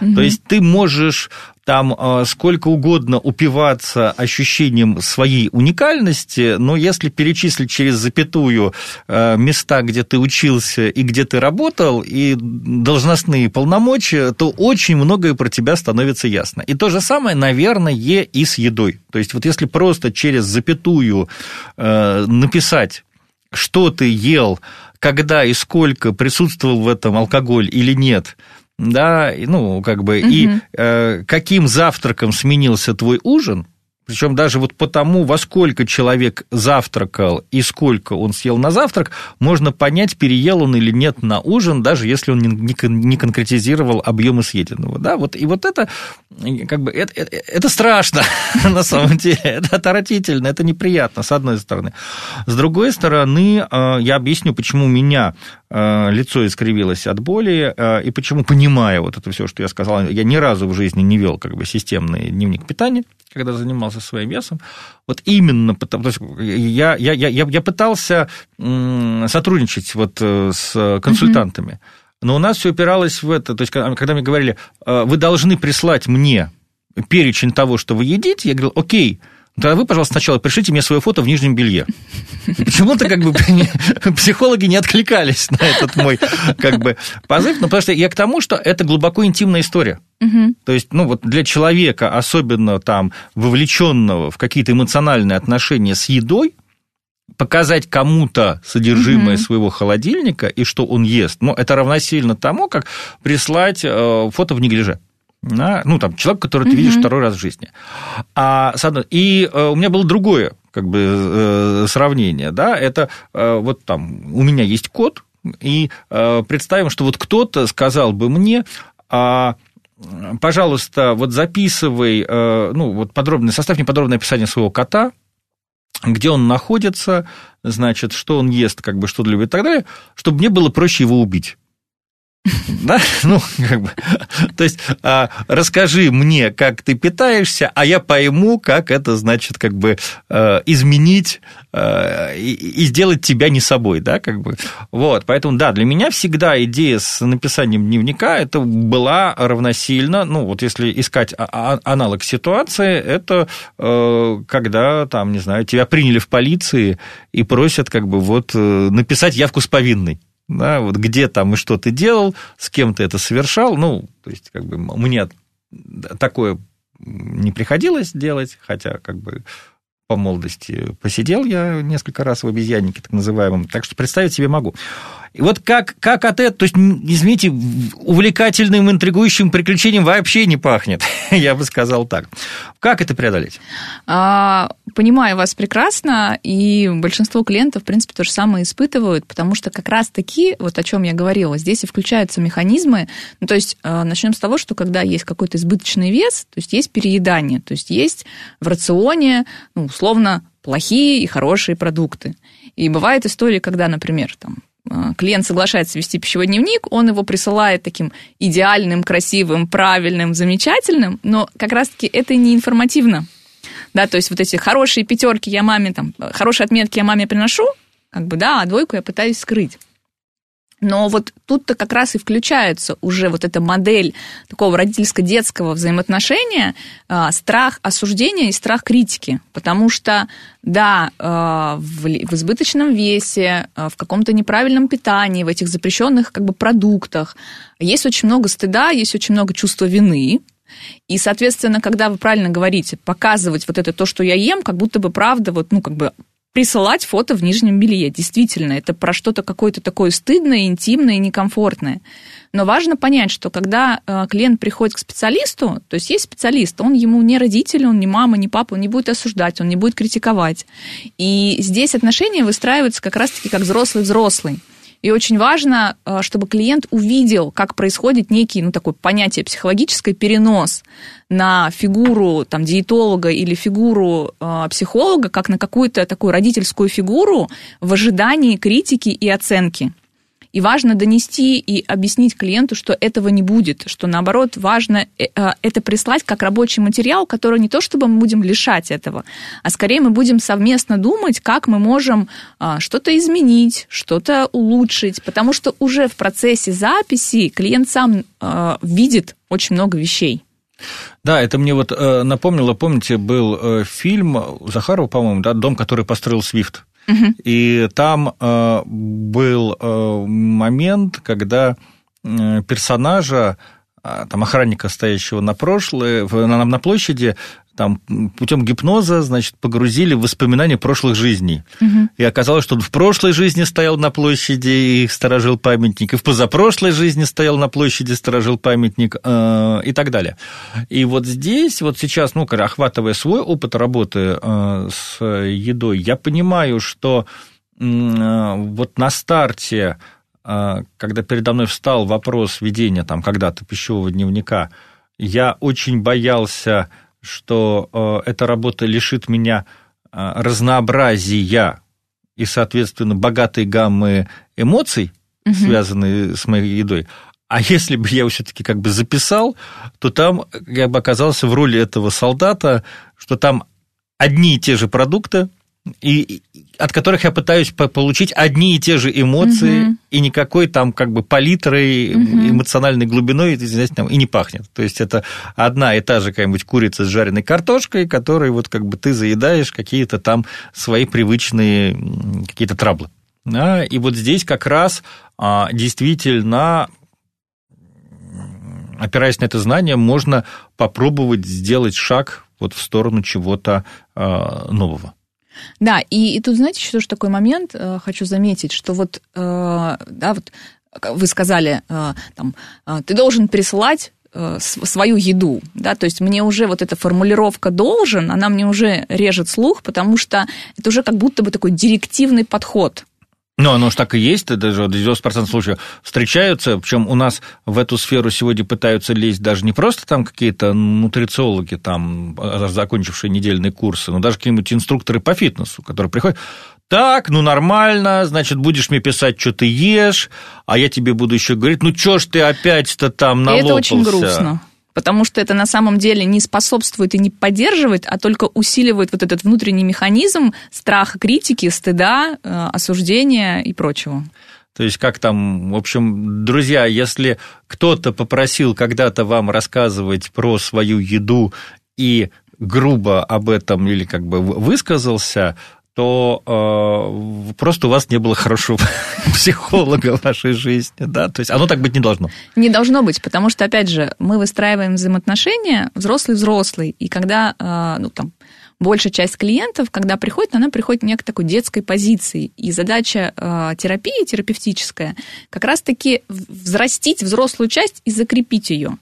Угу. То есть ты можешь там э, сколько угодно упиваться ощущением своей уникальности, но если перечислить через запятую э, места, где ты учился и где ты работал, и должностные полномочия, то очень многое про тебя становится ясно. И то же самое, наверное, и с едой. То есть вот если просто через запятую э, написать, что ты ел, когда и сколько присутствовал в этом алкоголь или нет – да, ну, как бы, угу. и э, каким завтраком сменился твой ужин, Причем даже вот по тому, во сколько человек завтракал и сколько он съел на завтрак, можно понять, переел он или нет на ужин, даже если он не конкретизировал объемы съеденного. Да? Вот, и вот это, как бы, это, это, это страшно [laughs] на самом деле, это отвратительно, это неприятно, с одной стороны. С другой стороны, э, я объясню, почему меня э, лицо искривилось от боли, э, и почему, понимая вот это все, что я сказал, я ни разу в жизни не вел как бы системный дневник питания, когда занимался своим весом, вот именно потому, то есть я, я, я, я пытался сотрудничать вот э, с консультантами, но у нас все упиралось в это, то есть когда мне говорили, «Э, вы должны прислать мне перечень того, что вы едите, я говорил, окей, Тогда вы, пожалуйста, сначала пришлите мне свое фото в нижнем белье. Почему-то как бы психологи не откликались на этот мой как бы позыв, но потому что я к тому, что это глубоко интимная история. Угу. То есть, ну вот для человека, особенно там вовлеченного в какие-то эмоциональные отношения с едой, показать кому-то содержимое угу. своего холодильника и что он ест, ну, это равносильно тому, как прислать э, фото в неглиже на, ну, там, человек, который ты видишь второй раз в жизни. А, и э, у меня было другое как бы э, сравнение, да, это э, вот там у меня есть кот, и представим, что вот кто-то сказал бы мне, а пожалуйста, вот записывай, ну, вот подробное, составь мне подробное описание своего кота, где он находится, значит, что он ест, как бы, что любит и так далее, чтобы мне было проще его убить. Да, [laughs] ну, как бы, то есть, а, расскажи мне, как ты питаешься, а я пойму, как это значит, как бы, а, изменить а, и, сделать тебя не собой, да, как бы, вот, поэтому, да, для меня всегда идея с написанием дневника, это была равносильно, ну, вот если искать аналог ситуации, это а, когда, там, не знаю, тебя приняли в полиции и просят, как бы, вот, э, написать явку с повинной, да, вот где там и что ты делал, с кем ты это совершал, ну, то есть, как бы, мне такое не приходилось делать, хотя, как бы, по молодости посидел я несколько раз в обезьяннике, так называемом, так что представить себе могу. И вот как, как от этого, то есть, извините, увлекательным, интригующим приключением вообще не пахнет, [laughs] я бы сказал так. Как это преодолеть? А, понимаю вас прекрасно, и большинство клиентов, в принципе, то же самое испытывают, потому что как раз-таки, вот о чем я говорила, здесь и включаются механизмы, ну, то есть а, начнем с того, что когда есть какой-то избыточный вес, то есть есть переедание, то есть есть в рационе, ну, условно, плохие и хорошие продукты. И бывают истории, когда, например, там, клиент соглашается вести пищевой дневник, он его присылает таким идеальным, красивым, правильным, замечательным, но как раз-таки это не информативно. Да, то есть вот эти хорошие пятерки я маме, там, хорошие отметки я маме приношу, как бы, да, а двойку я пытаюсь скрыть. Но вот тут-то как раз и включается уже вот эта модель такого родительско-детского взаимоотношения, а, страх осуждения и страх критики. Потому что, да, а, в избыточном весе, а, в каком-то неправильном питании, в этих запрещенных как бы продуктах есть очень много стыда, есть очень много чувства вины, и, соответственно, когда вы правильно говорите, показывать вот это то, что я ем, как будто бы правда, вот, ну, как бы присылать фото в нижнем белье. Действительно, это про что-то какое-то такое стыдное, интимное и некомфортное. Но важно понять, что когда э, клиент приходит к специалисту, то есть есть специалист, он ему не родитель, он не мама, не папа, он не будет осуждать, он не будет критиковать. И здесь отношения выстраиваются как раз-таки как взрослый-взрослый. И очень важно, э, чтобы клиент увидел, как происходит некий, ну, такое понятие психологическое перенос на фигуру там, диетолога или фигуру э, психолога, как на какую-то такую родительскую фигуру в ожидании критики и оценки. И важно донести и объяснить клиенту, что этого не будет, что наоборот важно э, э, это прислать как рабочий материал, который не то чтобы мы будем лишать этого, а скорее мы будем совместно думать, как мы можем а, что-то изменить, что-то улучшить, потому что уже в процессе записи клиент сам э, видит очень много вещей. Да, это мне вот напомнило, помните, был фильм Захарова, по-моему, да, «Дом, который построил Свифт». И там э, был э, момент, когда э, персонажа, там охранника, стоящего на прошлое, на, на площади, там путем гипноза, значит, погрузили в воспоминания прошлых жизней. Угу. И оказалось, что он в прошлой жизни стоял на площади и сторожил памятник, и в позапрошлой жизни стоял на площади, сторожил памятник э, и так далее. И вот здесь, вот сейчас, ну, охватывая свой опыт работы э, с едой, я понимаю, что э, вот на старте, э, когда передо мной встал вопрос ведения там когда-то пищевого дневника, я очень боялся что э, эта работа лишит меня э, разнообразия и, соответственно, богатой гаммы эмоций, угу. связанные с моей едой. А если бы я все-таки как бы записал, то там я бы оказался в роли этого солдата, что там одни и те же продукты, и от которых я пытаюсь получить одни и те же эмоции, угу. и никакой там как бы палитрой, угу. эмоциональной глубиной знаете, там, и не пахнет. То есть это одна и та же какая-нибудь курица с жареной картошкой, которой вот как бы ты заедаешь какие-то там свои привычные какие-то траблы. Да? И вот здесь как раз а, действительно опираясь на это знание, можно попробовать сделать шаг вот в сторону чего-то а, нового. Да, и, и тут, знаете, еще тоже такой момент э, хочу заметить, что вот, э, да, вот вы сказали, э, там, э, ты должен присылать э, свою еду, да, то есть мне уже вот эта формулировка должен, она мне уже режет слух, потому что это уже как будто бы такой директивный подход, ну, оно же так и есть, даже 90% случаев встречаются, причем у нас в эту сферу сегодня пытаются лезть даже не просто там какие-то нутрициологи, там, а, закончившие недельные курсы, но даже какие-нибудь инструкторы по фитнесу, которые приходят, так, ну нормально, значит, будешь мне писать, что ты ешь, а я тебе буду еще говорить, ну что ж ты опять-то там налопался. это очень грустно потому что это на самом деле не способствует и не поддерживает, а только усиливает вот этот внутренний механизм страха, критики, стыда, э, осуждения и прочего. То есть как там, в общем, друзья, если кто-то попросил когда-то вам рассказывать про свою еду и грубо об этом или как бы высказался, то э, просто у вас не было хорошего [laughs] психолога в вашей жизни, да, то есть оно так быть не должно. Не должно быть, потому что, опять же, мы выстраиваем взаимоотношения взрослый-взрослый, и когда, э, ну, там, большая часть клиентов, когда приходит, она приходит в некой такой детской позиции. И задача э, терапии терапевтическая как раз-таки взрастить взрослую часть и закрепить ее.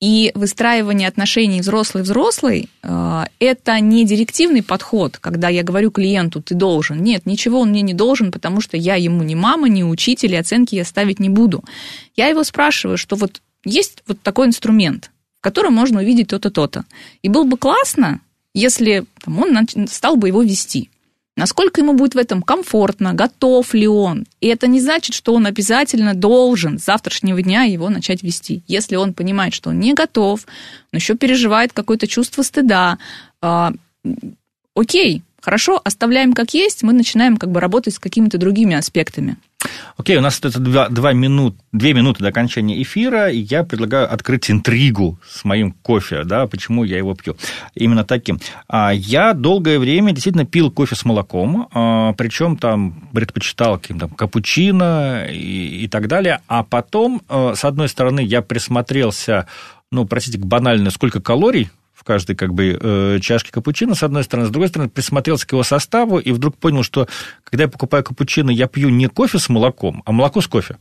И выстраивание отношений взрослый-взрослый э, – это не директивный подход, когда я говорю клиенту «ты должен». Нет, ничего он мне не должен, потому что я ему не мама, не учитель, и оценки я ставить не буду. Я его спрашиваю, что вот есть вот такой инструмент, в котором можно увидеть то-то, то-то. И было бы классно, если там, он стал бы его вести – насколько ему будет в этом комфортно, готов ли он. И это не значит, что он обязательно должен с завтрашнего дня его начать вести. Если он понимает, что он не готов, он еще переживает какое-то чувство стыда, э, окей, хорошо, оставляем как есть, мы начинаем как бы работать с какими-то другими аспектами. Окей, у нас это два, два минут, две минуты до окончания эфира, и я предлагаю открыть интригу с моим кофе, да, почему я его пью. Именно таким. А, я долгое время действительно пил кофе с молоком, а, причем там предпочитал каким-то капучино и, и так далее, а потом, а, с одной стороны, я присмотрелся ну, простите, банально, сколько калорий каждой как бы э, чашке капучино, с одной стороны. С другой стороны, присмотрелся к его составу и вдруг понял, что когда я покупаю капучино, я пью не кофе с молоком, а молоко с кофе.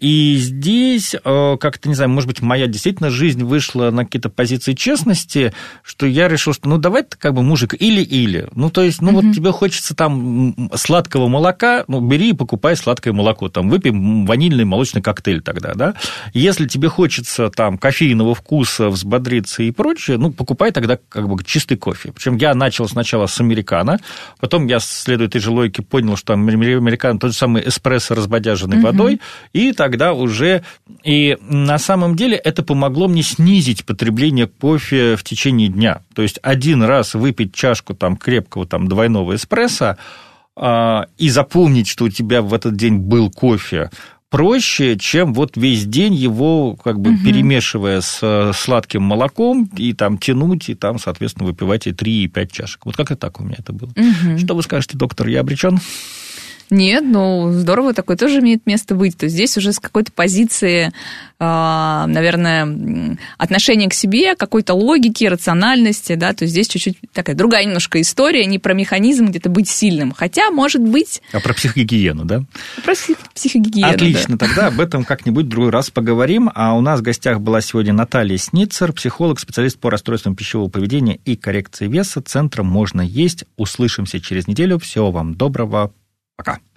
И здесь, э, как-то, не знаю, может быть, моя действительно жизнь вышла на какие-то позиции честности, что я решил, что ну давай ты как бы мужик или-или. Ну, то есть, ну угу. вот тебе хочется там сладкого молока, ну, бери и покупай сладкое молоко, там, выпей ванильный молочный коктейль тогда, да. Если тебе хочется там кофейного вкуса, взбодриться и прочее, ну, покупай тогда как бы чистый кофе. Причем я начал сначала с американо, потом я, следуя этой же логике, понял, что американо тот же самый эспрессо, разбодяженный угу. водой, и тогда уже... И на самом деле это помогло мне снизить потребление кофе в течение дня. То есть один раз выпить чашку там крепкого там двойного эспрессо а, и запомнить, что у тебя в этот день был кофе, проще, чем вот весь день его как бы угу. перемешивая с сладким молоком и там тянуть, и там, соответственно, выпивать и 3, и 5 чашек. Вот как и так у меня это было. Угу. Что вы скажете, доктор, я обречен? Нет, ну здорово, такое тоже имеет место быть. То есть здесь уже с какой-то позиции, а, наверное, отношения к себе, какой-то логики, рациональности, да, то есть здесь чуть-чуть такая другая немножко история, не про механизм где-то быть сильным. Хотя, может быть... А про психогигиену, да? Про псих... психогигиену, Отлично, да. тогда об этом как-нибудь в другой раз поговорим. А у нас в гостях была сегодня Наталья Сницер, психолог, специалист по расстройствам пищевого поведения и коррекции веса. Центром «Можно есть». Услышимся через неделю. Всего вам доброго. Пока.